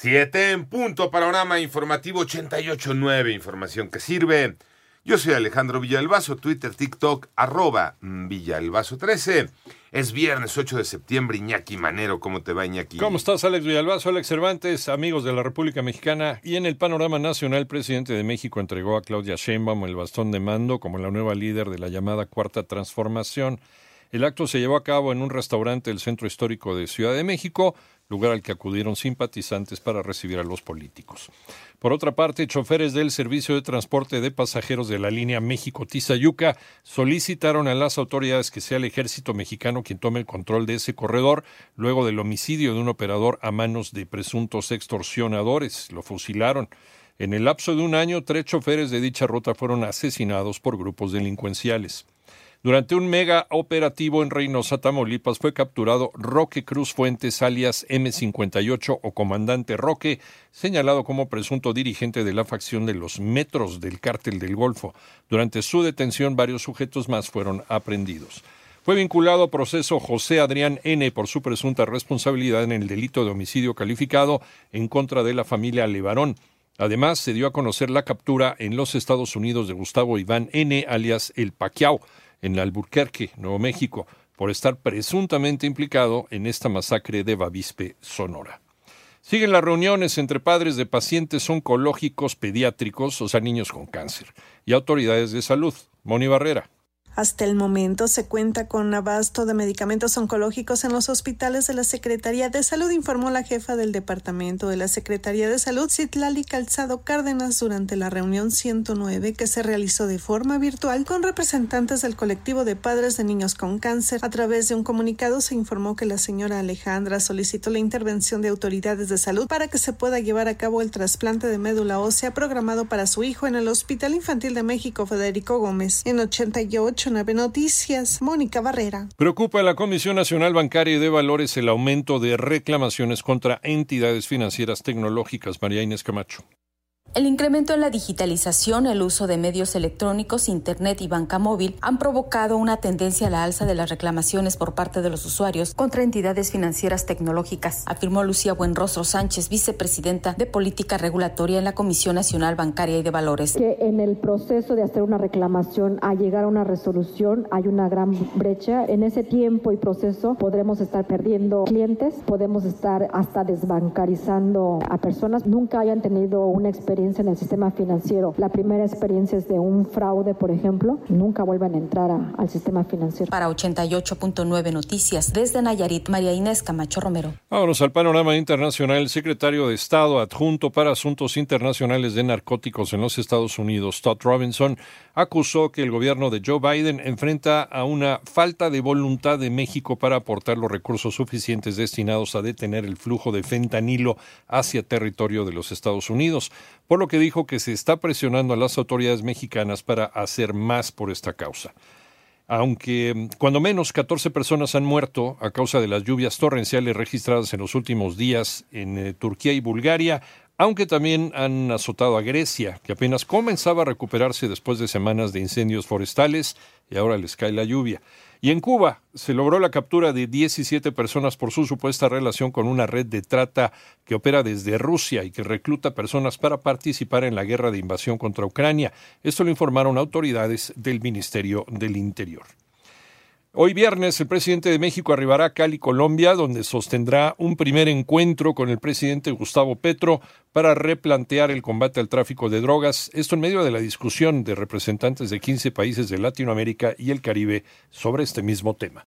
Siete en punto, panorama informativo 88.9, información que sirve. Yo soy Alejandro Villalbazo, Twitter, TikTok, arroba Villalbazo13. Es viernes 8 de septiembre, Iñaki Manero, ¿cómo te va Iñaki? ¿Cómo estás Alex Villalbazo, Alex Cervantes, amigos de la República Mexicana? Y en el panorama nacional, el presidente de México entregó a Claudia Sheinbaum el bastón de mando como la nueva líder de la llamada Cuarta Transformación. El acto se llevó a cabo en un restaurante del Centro Histórico de Ciudad de México, lugar al que acudieron simpatizantes para recibir a los políticos. Por otra parte, choferes del Servicio de Transporte de Pasajeros de la línea México-Tizayuca solicitaron a las autoridades que sea el ejército mexicano quien tome el control de ese corredor luego del homicidio de un operador a manos de presuntos extorsionadores. Lo fusilaron. En el lapso de un año, tres choferes de dicha ruta fueron asesinados por grupos delincuenciales. Durante un mega operativo en Reynosa, Tamaulipas, fue capturado Roque Cruz Fuentes, alias M58 o Comandante Roque, señalado como presunto dirigente de la facción de los Metros del Cártel del Golfo. Durante su detención, varios sujetos más fueron aprendidos. Fue vinculado a proceso José Adrián N. por su presunta responsabilidad en el delito de homicidio calificado en contra de la familia Levarón. Además, se dio a conocer la captura en los Estados Unidos de Gustavo Iván N., alias El Paquiao en Alburquerque, Nuevo México, por estar presuntamente implicado en esta masacre de Bavispe, Sonora. Siguen las reuniones entre padres de pacientes oncológicos pediátricos, o sea, niños con cáncer, y autoridades de salud. Moni Barrera. Hasta el momento se cuenta con abasto de medicamentos oncológicos en los hospitales de la Secretaría de Salud, informó la jefa del Departamento de la Secretaría de Salud, Citlali Calzado Cárdenas, durante la reunión 109 que se realizó de forma virtual con representantes del colectivo de padres de niños con cáncer. A través de un comunicado se informó que la señora Alejandra solicitó la intervención de autoridades de salud para que se pueda llevar a cabo el trasplante de médula ósea programado para su hijo en el Hospital Infantil de México Federico Gómez. En 88 Noticias, Mónica Barrera. Preocupa a la Comisión Nacional Bancaria y de Valores el aumento de reclamaciones contra entidades financieras tecnológicas. María Inés Camacho. El incremento en la digitalización, el uso de medios electrónicos, Internet y banca móvil han provocado una tendencia a la alza de las reclamaciones por parte de los usuarios contra entidades financieras tecnológicas, afirmó Lucía Buenrostro Sánchez, vicepresidenta de Política Regulatoria en la Comisión Nacional Bancaria y de Valores. Que en el proceso de hacer una reclamación a llegar a una resolución hay una gran brecha. En ese tiempo y proceso podremos estar perdiendo clientes, podemos estar hasta desbancarizando a personas. Nunca hayan tenido una experiencia en el sistema financiero, la primera experiencia es de un fraude, por ejemplo, nunca vuelvan a entrar al sistema financiero. Para 88.9 Noticias, desde Nayarit, María Inés Camacho Romero. Vámonos al panorama internacional. El secretario de Estado adjunto para Asuntos Internacionales de Narcóticos en los Estados Unidos, Todd Robinson, acusó que el gobierno de Joe Biden enfrenta a una falta de voluntad de México para aportar los recursos suficientes destinados a detener el flujo de fentanilo hacia territorio de los Estados Unidos por lo que dijo que se está presionando a las autoridades mexicanas para hacer más por esta causa. Aunque mm, cuando menos 14 personas han muerto a causa de las lluvias torrenciales registradas en los últimos días en eh, Turquía y Bulgaria, aunque también han azotado a Grecia, que apenas comenzaba a recuperarse después de semanas de incendios forestales y ahora les cae la lluvia. Y en Cuba se logró la captura de 17 personas por su supuesta relación con una red de trata que opera desde Rusia y que recluta personas para participar en la guerra de invasión contra Ucrania. Esto lo informaron autoridades del Ministerio del Interior. Hoy viernes el presidente de México arribará a Cali, Colombia, donde sostendrá un primer encuentro con el presidente Gustavo Petro para replantear el combate al tráfico de drogas, esto en medio de la discusión de representantes de 15 países de Latinoamérica y el Caribe sobre este mismo tema.